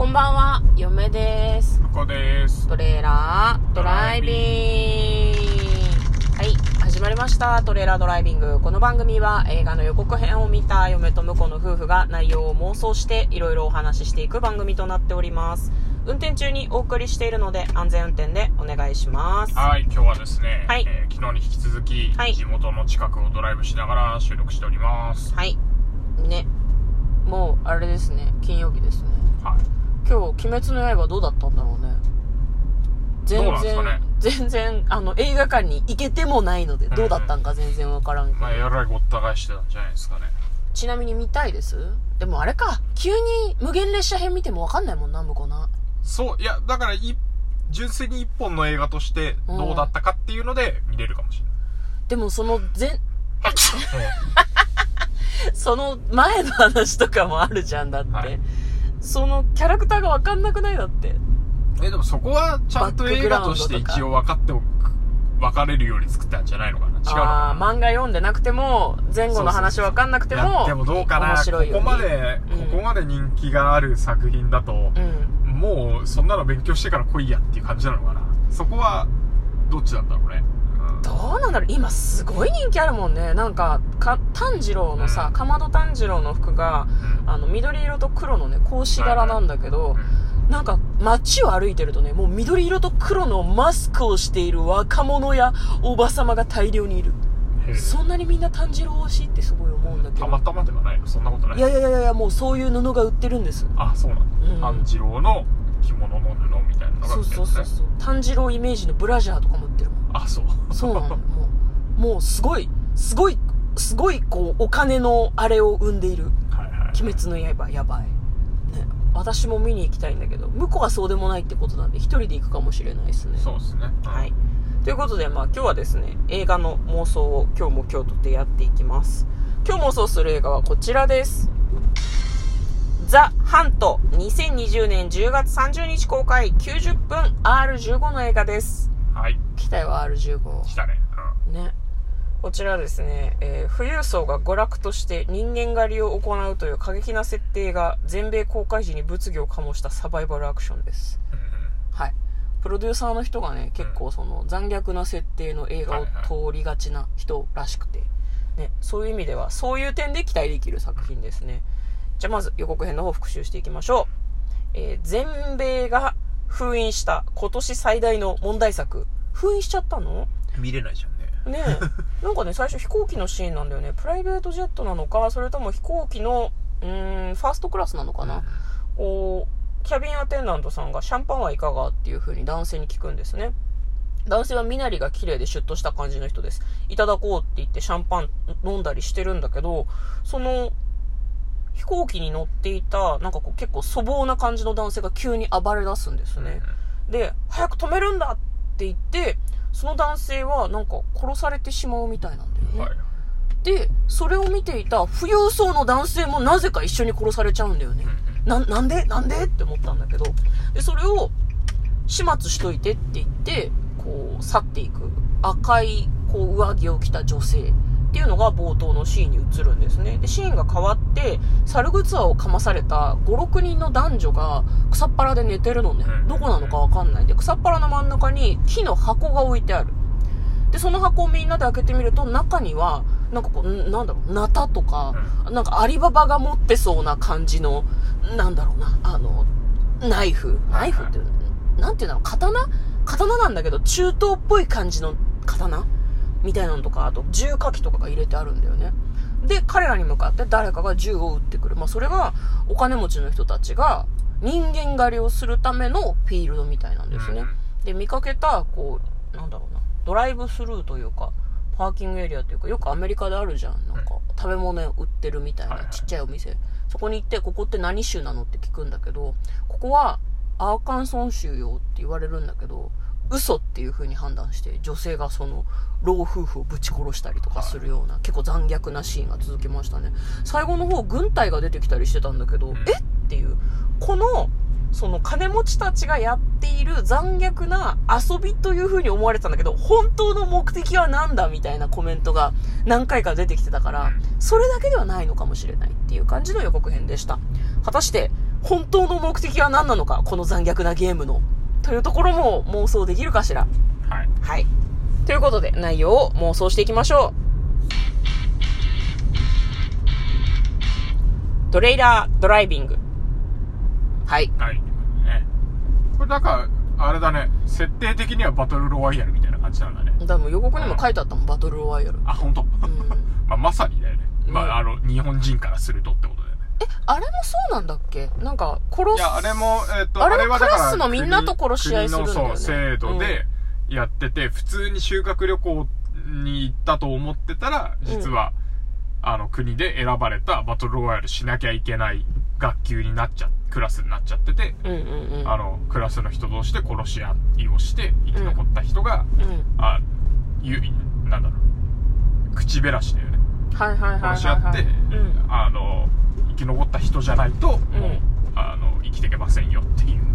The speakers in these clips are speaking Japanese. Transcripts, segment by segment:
こんばんは、嫁です。ここです。トレーラードライビング。はい、始まりました。トレーラードライビング。この番組は映画の予告編を見た嫁と婿の夫婦が内容を妄想していろいろお話ししていく番組となっております。運転中にお送りしているので安全運転でお願いします。はい、今日はですね、はいえー昨日に引き続き、はい地元の近くをドライブしながら収録しております。はい。ね。もう、あれですね。金曜日ですね。はい。今日、鬼滅の刃どうだったんだろうね。全然、かね全然、あの、映画館に行けてもないので、どうだったんか全然わからんけど。まあ、えらいごった返してたんじゃないですかね。ちなみに見たいです？でもあれか、急に無限列車編見てもわかんないもんな、向こうな。そう、いや、だから、い、純粋に一本の映画としてどうだったかっていうので見れるかもしれでもその前、ない。その前の話とかもあるじゃんだって。はいそのキャラクターがわかんなくないだって。え、でもそこはちゃんと映画として一応分かっておく、分かれるように作ったんじゃないのかな。違うああ、な漫画読んでなくても、前後の話わかんなくても、でもどうかな。ここまで、うんここまで人気がある作品だと、うん。もうそんなの勉強してから来いやっていう感じなのかな。そこはどっちなんだろうね、うんどうなんだろう今すごい人気あるもんね。なんか、か、炭治郎のさ、うんかまど炭治郎の服が、あの、緑色と黒のね、格子柄なんだけど、なんか街を歩いてるとね、もう緑色と黒のマスクをしている若者やおばさまが大量にいる。そんなにみんな炭治郎推しってすごい思うんだけど。たまたまではないの？そんなことない？いやいやいやいや、もうそういう布が売ってるんです。あそうなんだ、うん炭治郎の着物の布みたいなのがそうそうそうそう。炭治郎イメージのブラジャーとかも売ってるもん。あそうそうなの。もう、もうすごい、すごい、すごいこう、お金のあれを生んでいる。はいはい鬼滅の刃、やばい。ね。私も見に行きたいんだけど、向こうはそうでもないってことなんで、一人で行くかもしれないですね。そうですね、うんはい。ということで、まあ今日はですね、映画の妄想を今日も今日とってやっていきます。今日妄想する映画はこちらです。ザ・ハント、2020年10月30日公開、90分 R15 の映画です。はい来たよ、R15。来たね、ね。こちらですね、えー富裕層が娯楽として人間狩りを行うという過激な設定が全米公開時に物議を醸したサバイバルアクションです。うんうんはい。プロデューサーの人がね、結構その残虐な設定の映画を通りがちな人らしくて、ね、そういう意味では、そういう点で期待できる作品ですね。じゃあまず予告編の方復習していきましょう。えー全米が封印した今年最大の問題作。封印しちゃったの？見れないじゃんねねえ。なんかね、最初飛行機のシーンなんだよね。プライベートジェットなのか、それとも飛行機の、うーん、ファーストクラスなのかな？こう、キャビンアテンダントさんがシャンパンはいかがっていう風に男性に聞くんですね。男性は身なりが綺麗でシュッとした感じの人です。いただこうって言ってシャンパン飲んだりしてるんだけど、その、飛行機に乗っていた、なんかこう結構粗暴な感じの男性が急に暴れ出すんですね。で、早く止めるんだって言って、その男性はなんか殺されてしまうみたいなんだよね。はいで、それを見ていた富裕層の男性もなぜか一緒に殺されちゃうんだよね。な、なんで？なんで？って思ったんだけど。で、それを始末しといてって言って、こう、去っていく赤い、こう、上着を着た女性っていうのが冒頭のシーンに映るんですね。で、シーンが変わって、猿グツアをかまされた5、6人の男女が草っ腹で寝てるのねうん。どこなのかわかんない。で、草っ腹の真ん中に木の箱が置いてある。で、その箱をみんなで開けてみると、中には、なんかこう、んなんだろう、ナタとか、なんかアリババが持ってそうな感じの、なんだろうな、あの、ナイフ。ナイフって、なんていうの刀？刀なんだけど、中東っぽい感じの刀みたいなのとか、あと銃火器とかが入れてあるんだよね。で、彼らに向かって誰かが銃を撃ってくる。まあ、それが、お金持ちの人たちが、人間狩りをするためのフィールドみたいなんですね。で、見かけた、こう、なんだろうな、ドライブスルーというか、パーキングエリアというか、よくアメリカであるじゃん。なんか、食べ物売ってるみたいないちっちゃいお店。そこに行って、ここって何州なのって聞くんだけど、ここは、アーカンソン州よって言われるんだけど、嘘っていう風に判断して、女性がその、老夫婦をぶち殺したりとかするような、結構残虐なシーンが続きましたね。最後の方、軍隊が出てきたりしてたんだけど、んえっていう、この、その金持ちたちがやっている残虐な遊びという風に思われてたんだけど、本当の目的は何だみたいなコメントが何回か出てきてたから、それだけではないのかもしれないっていう感じの予告編でした。果たして、本当の目的は何なのか、この残虐なゲームの。というところも妄想できるかしら。はい。はい。ということで、内容を妄想していきましょう。トレイラードライビング。はい。はい。ね。これなんか、あれだね。設定的にはバトルロワイヤルみたいな感じなんだね。だから予告にも書いてあったもん、バトルロワイヤル。あ、本当。うん。まあ、まさにだよね。まうんあ、あの、日本人からするとってことだよね。あれもそうなんだっけ？なんか、殺す。いや、あれも、えっ、と、あれはクラスのみんなと殺し合いするんだよね制度でやってて、普通に修学旅行に行ったと思ってたら、実は、あの、国で選ばれたバトルロワイヤルしなきゃいけない学級になっちゃ、クラスになっちゃってて、うんうんうん。あの、クラスの人同士で殺し合いをして、生き残った人が、うん。あ、ゆ、なんだろう、口減らしだよね。はいはいはいはい、はい。殺し合って、うん。あの、生き残った人じゃないと、もう、あの、生きていけませんよっていう。うん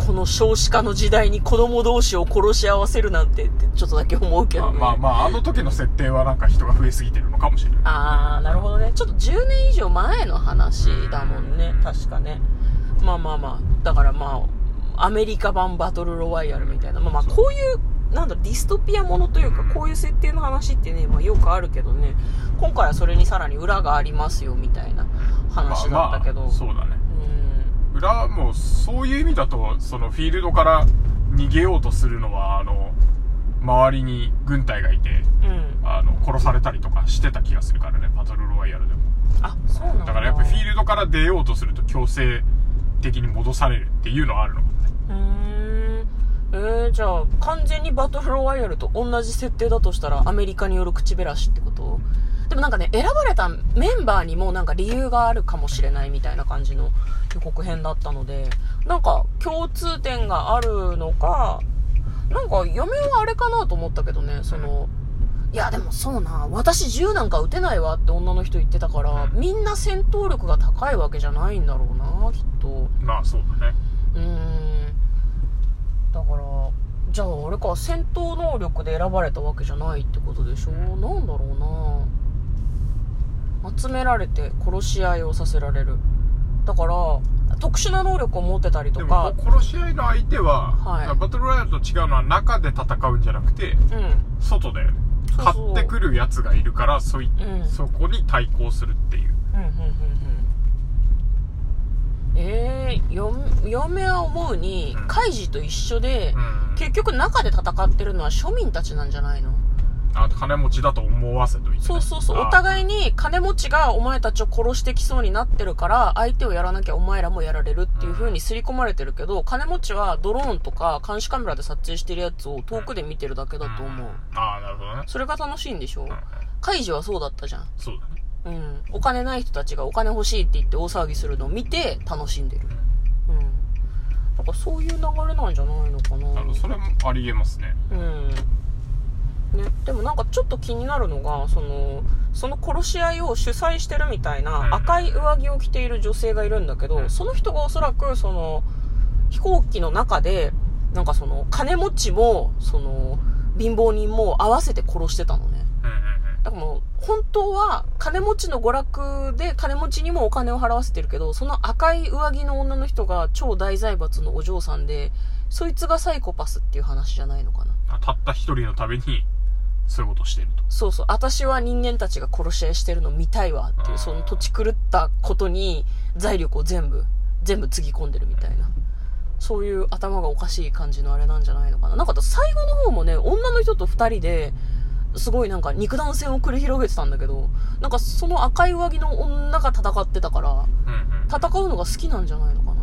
この少子化の時代に子供同士を殺し合わせるなんてってちょっとだけ思うけどね。まあまあ、あの時の設定はなんか人が増えすぎてるのかもしれない。あー、なるほどね。ちょっと10年以上前の話だもんね。確かね。まあまあまあ。だからまあ、アメリカ版バトルロワイヤルみたいな。まあまあ、こういう、なんだディストピアものというか、こういう設定の話ってね、まあよくあるけどね。今回はそれにさらに裏がありますよ、みたいな話だったけど。まあまあそうだね。うん。裏も、そういう意味だと、そのフィールドから逃げようとするのは、あの、周りに軍隊がいて、うん。あの、殺されたりとかしてた気がするからね、バトルロワイヤルでも。あ、そうなんだ。だからやっぱフィールドから出ようとすると強制的に戻されるっていうのはあるのかもね。うーん。えー、じゃあ、完全にバトルロワイヤルと同じ設定だとしたら、アメリカによる口減らしってこと？でもなんかね、選ばれたメンバーにもなんか理由があるかもしれないみたいな感じの予告編だったので、なんか共通点があるのか、なんか嫁はあれかなと思ったけどね、その、いやでもそうな、私銃なんか撃てないわって女の人言ってたから、みんな戦闘力が高いわけじゃないんだろうな、きっと。まあそうだね。うーんじゃああれか戦闘能力で選ばれたわけじゃないってことでしょなんだろうな。集められて殺し合いをさせられる。だから特殊な能力を持ってたりとでかも、殺し合いの相手は、はい。バトルロワイヤルと違うのは中で戦うんじゃなくて、うん。外だよね。そうそう。買ってくるやつがいるから、そい、うん。そこに対抗するっていう。うんうんうんうんえー、よ嫁は思うにうんカイジと一緒で、うん。結局中で戦ってるのは庶民たちなんじゃないの？あ金持ちだと思わせといて、ね。そうそうそう。お互いに金持ちがお前たちを殺してきそうになってるから、相手をやらなきゃお前らもやられるっていう風に刷り込まれてるけど、金持ちはドローンとか監視カメラで撮影してるやつを遠くで見てるだけだと思う。ああ、なるほどね。それが楽しいんでしょ？カイジはそうだったじゃん。そうだね。うん。お金ない人たちがお金欲しいって言って大騒ぎするのを見て楽しんでる。うん。なんかそういう流れなんじゃないのかな。それもありえますね。うん。ね、でもなんかちょっと気になるのが、その、その殺し合いを主催してるみたいうんな赤い上着を着ている女性がいるんだけど、うんその人がおそらくその、飛行機の中で、なんかその、金持ちも、その、貧乏人も合わせて殺してたのね。うんうんうん。だからもう、本当は金持ちの娯楽で金持ちにもお金を払わせてるけど、その赤い上着の女の人が超大財閥のお嬢さんで、そいつがサイコパスっていう話じゃないのかな。あたった一人のために、そういうことをしてると。そうそう、私は人間たちが殺し合いしてるの見たいわっていう、その土地狂ったことに財力を全部、全部つぎ込んでるみたいな。そういう頭がおかしい感じのあれなんじゃないのかな。なんか最後の方もね、女の人と二人で、すごいなんか肉弾戦を繰り広げてたんだけど、なんかその赤い上着の女が戦ってたから。戦うのが好きなんじゃないのかな。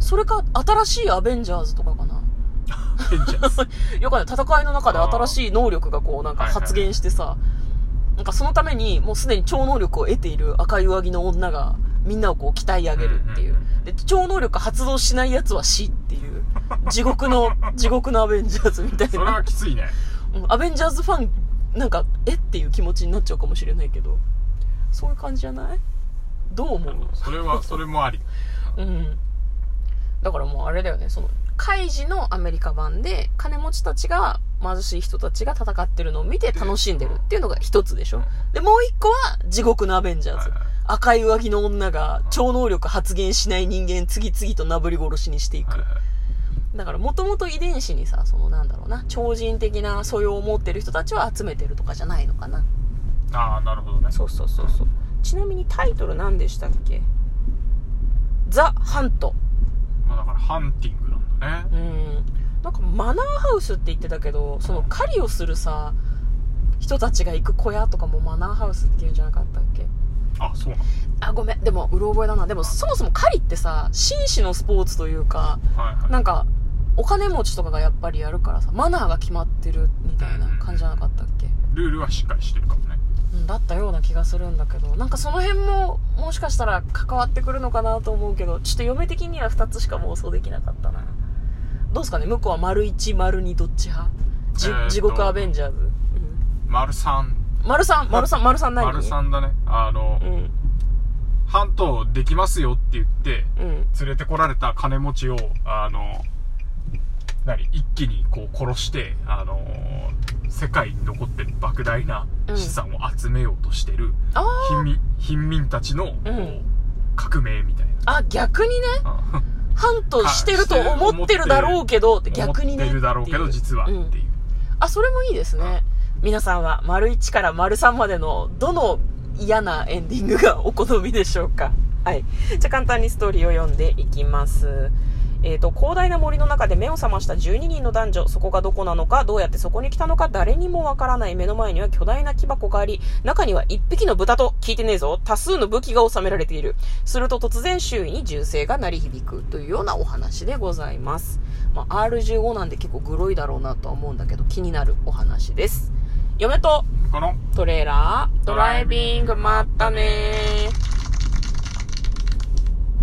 それか、新しいアベンジャーズとかかな。よくね、戦いの中で新しい能力がこうなんか発現してさ、なんかそのためにもうすでに超能力を得ている赤い上着の女がみんなをこう鍛え上げるっていう。で、超能力発動しない奴は死っていう。地獄の、地獄のアベンジャーズみたいそれはな。きついね。うんアベンジャーズファン、なんか、えっていう気持ちになっちゃうかもしれないけど。そういう感じじゃない？どう思う？それは、それもあり。うん。だからもうあれだよね、その、カイジのアメリカ版で、金持ちたちが、貧しい人たちが戦ってるのを見て楽しんでるっていうのが一つでしょ。で、もう一個は、地獄のアベンジャーズ。赤い上着の女が超能力発現しない人間次々となぶり殺しにしていくだからもともと遺伝子にさそのなんだろうな超人的な素養を持ってる人たちを集めてるとかじゃないのかな。ああなるほどね。そうそうそうそう。ちなみにタイトル何でしたっけ？ザ・ハント。まあ、だからハンティングなんだね。うん。なんかマナーハウスって言ってたけどその狩りをするさ人たちが行く小屋とかもマナーハウスっていうんじゃなかったっけ？あそうなの。あごめん。でもうろ覚えだな。でもそもそも狩りってさ紳士のスポーツというかはいはい。なんかお金持ちとかがやっぱりやるからさマナーが決まってるみたいな感じじゃなかったっけ？ルールはしっかりしてるかもね。うんだったような気がするんだけどなんかその辺ももしかしたら関わってくるのかなと思うけどちょっと嫁的には2つしか妄想できなかったな。どうすかね？向こうは丸1丸2どっち派？じ、えーと地獄アベンジャーズ、うん、丸三。丸3丸3丸3何丸三だね。あの、うん。ハントできますよって言ってうん。連れてこられた金持ちをあの何一気にこう殺してあの世界に残ってる莫大な資産を集めようとしてるあ貧民貧民たちのこううん革命みたいああ逆にね。な、うん。ハントしてると思ってるだろうけどって逆にね。思ってるだろうけど実はっていう、うん。あそれもいいですね。皆さんは丸1から丸3までのどの嫌なエンディングがお好みでしょうか？はい。じゃあ簡単にストーリーを読んでいきますえー、と広大な森の中で目を覚ました12人の男女そこがどこなのかどうやってそこに来たのか誰にもわからない目の前には巨大な木箱があり中には1匹の豚と聞いてねえぞ。多数の武器が収められている。すると突然周囲に銃声が鳴り響く。というようなお話でございます、まあ、R15 なんで結構グロいだろうなとは思うんだけど気になるお話です。嫁とこのトレーラードライビングまったねー